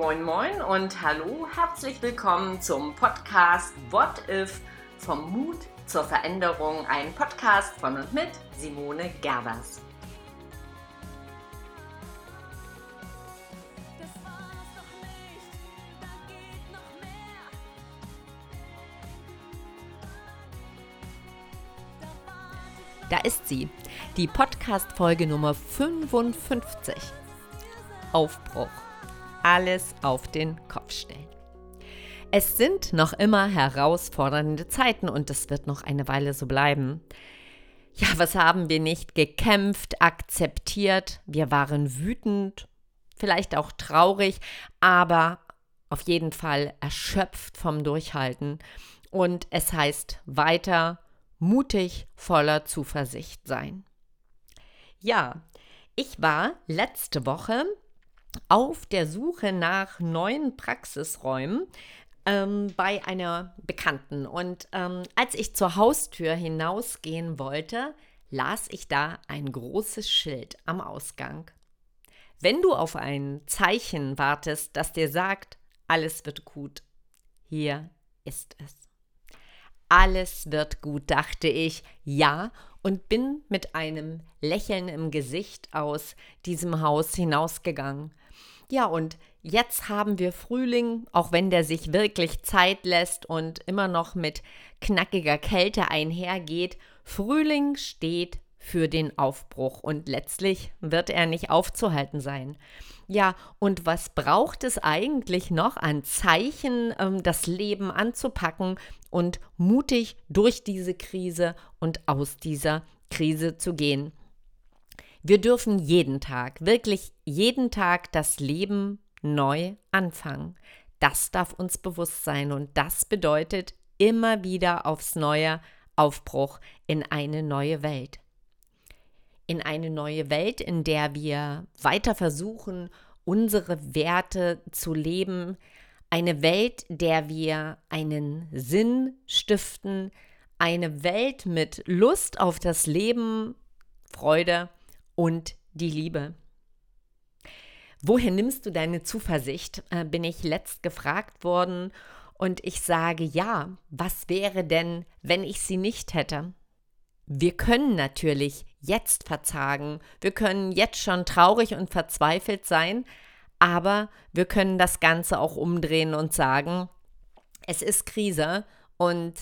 Moin Moin und hallo, herzlich willkommen zum Podcast What If vom Mut zur Veränderung, ein Podcast von und mit Simone Gerbers. Da ist sie, die Podcast-Folge Nummer 55. Aufbruch. Alles auf den Kopf stellen. Es sind noch immer herausfordernde Zeiten und es wird noch eine Weile so bleiben. Ja, was haben wir nicht gekämpft, akzeptiert? Wir waren wütend, vielleicht auch traurig, aber auf jeden Fall erschöpft vom Durchhalten. Und es heißt weiter mutig, voller Zuversicht sein. Ja, ich war letzte Woche auf der Suche nach neuen Praxisräumen ähm, bei einer Bekannten. Und ähm, als ich zur Haustür hinausgehen wollte, las ich da ein großes Schild am Ausgang. Wenn du auf ein Zeichen wartest, das dir sagt, alles wird gut, hier ist es. Alles wird gut, dachte ich, ja, und bin mit einem Lächeln im Gesicht aus diesem Haus hinausgegangen. Ja, und jetzt haben wir Frühling, auch wenn der sich wirklich Zeit lässt und immer noch mit knackiger Kälte einhergeht. Frühling steht für den Aufbruch und letztlich wird er nicht aufzuhalten sein. Ja, und was braucht es eigentlich noch an Zeichen, ähm, das Leben anzupacken und mutig durch diese Krise und aus dieser Krise zu gehen? Wir dürfen jeden Tag, wirklich jeden Tag das Leben neu anfangen. Das darf uns bewusst sein und das bedeutet immer wieder aufs neue Aufbruch in eine neue Welt. In eine neue Welt, in der wir weiter versuchen, unsere Werte zu leben. Eine Welt, der wir einen Sinn stiften. Eine Welt mit Lust auf das Leben, Freude und die Liebe. Woher nimmst du deine Zuversicht? Äh, bin ich letzt gefragt worden und ich sage ja. Was wäre denn, wenn ich sie nicht hätte? Wir können natürlich jetzt verzagen, wir können jetzt schon traurig und verzweifelt sein, aber wir können das Ganze auch umdrehen und sagen, es ist Krise und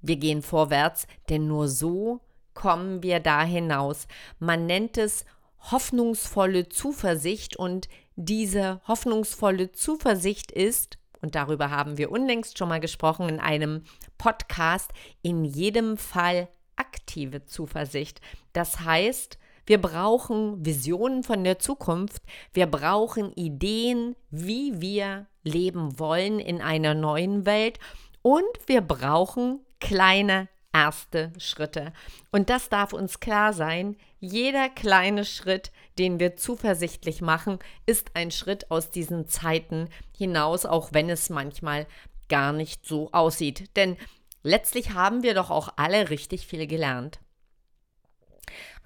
wir gehen vorwärts, denn nur so kommen wir da hinaus. Man nennt es hoffnungsvolle Zuversicht und diese hoffnungsvolle Zuversicht ist, und darüber haben wir unlängst schon mal gesprochen in einem Podcast, in jedem Fall aktive Zuversicht. Das heißt, wir brauchen Visionen von der Zukunft. Wir brauchen Ideen, wie wir leben wollen in einer neuen Welt. Und wir brauchen kleine erste Schritte. Und das darf uns klar sein, jeder kleine Schritt, den wir zuversichtlich machen, ist ein Schritt aus diesen Zeiten hinaus, auch wenn es manchmal gar nicht so aussieht. Denn letztlich haben wir doch auch alle richtig viel gelernt.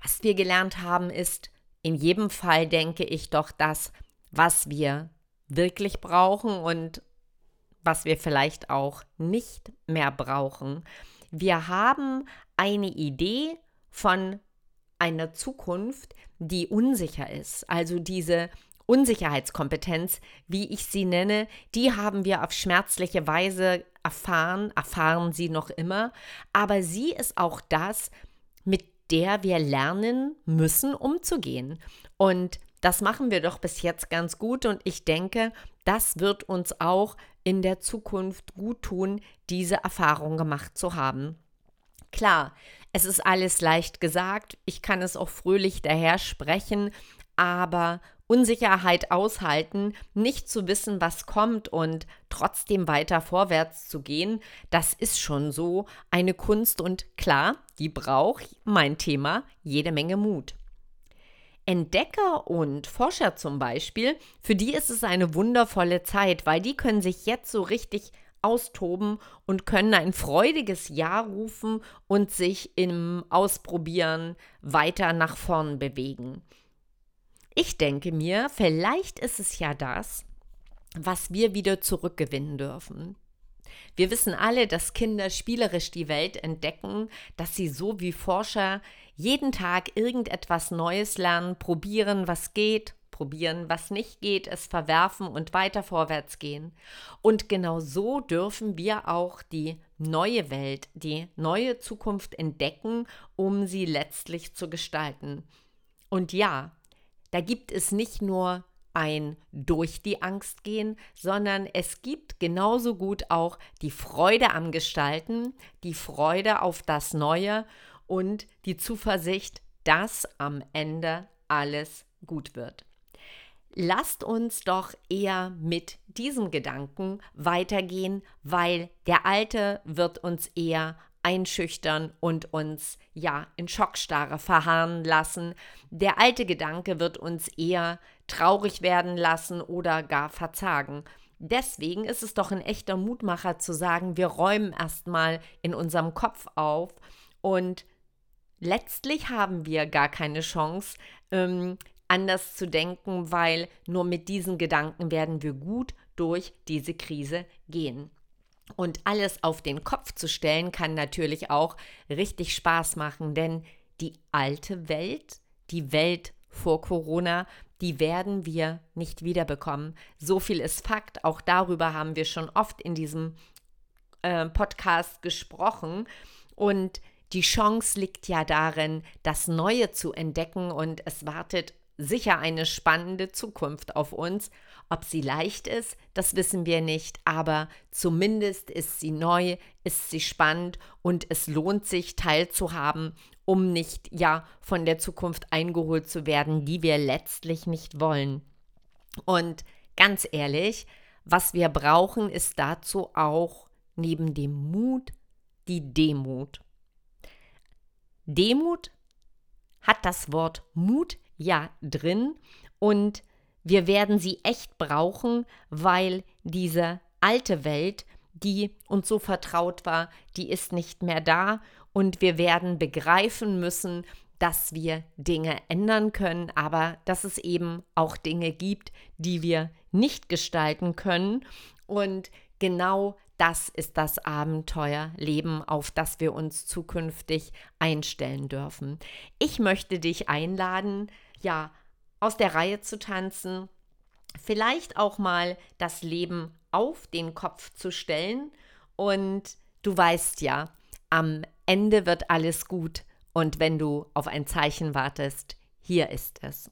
Was wir gelernt haben, ist in jedem Fall, denke ich, doch das, was wir wirklich brauchen und was wir vielleicht auch nicht mehr brauchen. Wir haben eine Idee von einer Zukunft, die unsicher ist. Also diese Unsicherheitskompetenz, wie ich sie nenne, die haben wir auf schmerzliche Weise erfahren, erfahren sie noch immer. Aber sie ist auch das, mit der wir lernen müssen, umzugehen. Und das machen wir doch bis jetzt ganz gut und ich denke, das wird uns auch in der Zukunft gut tun, diese Erfahrung gemacht zu haben. Klar, es ist alles leicht gesagt, ich kann es auch fröhlich daher sprechen, aber Unsicherheit aushalten, nicht zu wissen, was kommt und trotzdem weiter vorwärts zu gehen, das ist schon so eine Kunst und klar, die braucht mein Thema jede Menge Mut. Entdecker und Forscher zum Beispiel, für die ist es eine wundervolle Zeit, weil die können sich jetzt so richtig austoben und können ein freudiges Ja rufen und sich im Ausprobieren weiter nach vorn bewegen. Ich denke mir, vielleicht ist es ja das, was wir wieder zurückgewinnen dürfen. Wir wissen alle, dass Kinder spielerisch die Welt entdecken, dass sie so wie Forscher jeden Tag irgendetwas Neues lernen, probieren, was geht, probieren, was nicht geht, es verwerfen und weiter vorwärts gehen. Und genau so dürfen wir auch die neue Welt, die neue Zukunft entdecken, um sie letztlich zu gestalten. Und ja, da gibt es nicht nur ein durch die Angst gehen, sondern es gibt genauso gut auch die Freude am Gestalten, die Freude auf das Neue und die Zuversicht, dass am Ende alles gut wird. Lasst uns doch eher mit diesem Gedanken weitergehen, weil der Alte wird uns eher einschüchtern und uns ja in Schockstarre verharren lassen. Der alte Gedanke wird uns eher traurig werden lassen oder gar verzagen. Deswegen ist es doch ein echter Mutmacher zu sagen, wir räumen erstmal in unserem Kopf auf und letztlich haben wir gar keine Chance, ähm, anders zu denken, weil nur mit diesen Gedanken werden wir gut durch diese Krise gehen. Und alles auf den Kopf zu stellen, kann natürlich auch richtig Spaß machen, denn die alte Welt, die Welt vor Corona, die werden wir nicht wiederbekommen. So viel ist Fakt. Auch darüber haben wir schon oft in diesem äh, Podcast gesprochen. Und die Chance liegt ja darin, das Neue zu entdecken und es wartet sicher eine spannende Zukunft auf uns. Ob sie leicht ist, das wissen wir nicht, aber zumindest ist sie neu, ist sie spannend und es lohnt sich teilzuhaben, um nicht ja von der Zukunft eingeholt zu werden, die wir letztlich nicht wollen. Und ganz ehrlich, was wir brauchen, ist dazu auch neben dem Mut die Demut. Demut hat das Wort Mut ja drin. Und wir werden sie echt brauchen, weil diese alte Welt, die uns so vertraut war, die ist nicht mehr da. Und wir werden begreifen müssen, dass wir Dinge ändern können, aber dass es eben auch Dinge gibt, die wir nicht gestalten können. Und genau das ist das Abenteuerleben, auf das wir uns zukünftig einstellen dürfen. Ich möchte dich einladen, ja, aus der Reihe zu tanzen, vielleicht auch mal das Leben auf den Kopf zu stellen und du weißt ja, am Ende wird alles gut und wenn du auf ein Zeichen wartest, hier ist es.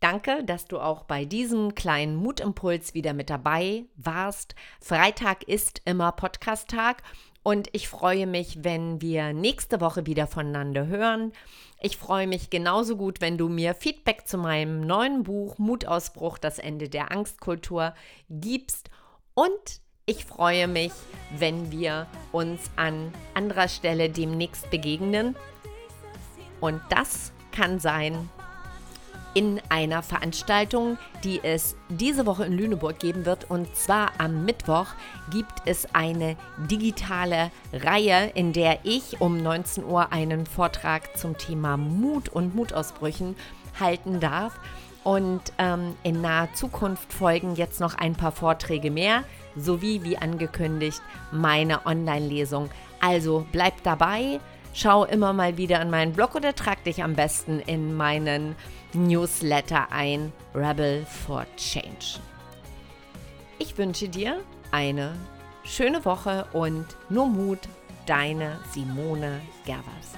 Danke, dass du auch bei diesem kleinen Mutimpuls wieder mit dabei warst. Freitag ist immer Podcast-Tag und ich freue mich, wenn wir nächste Woche wieder voneinander hören. Ich freue mich genauso gut, wenn du mir Feedback zu meinem neuen Buch Mutausbruch, das Ende der Angstkultur gibst. Und ich freue mich, wenn wir uns an anderer Stelle demnächst begegnen. Und das kann sein in einer Veranstaltung, die es diese Woche in Lüneburg geben wird. Und zwar am Mittwoch gibt es eine digitale Reihe, in der ich um 19 Uhr einen Vortrag zum Thema Mut und Mutausbrüchen halten darf. Und ähm, in naher Zukunft folgen jetzt noch ein paar Vorträge mehr, sowie wie angekündigt meine Online-Lesung. Also bleib dabei, schau immer mal wieder an meinen Blog oder trag dich am besten in meinen Newsletter ein, Rebel for Change. Ich wünsche dir eine schöne Woche und nur Mut, deine Simone Gervers.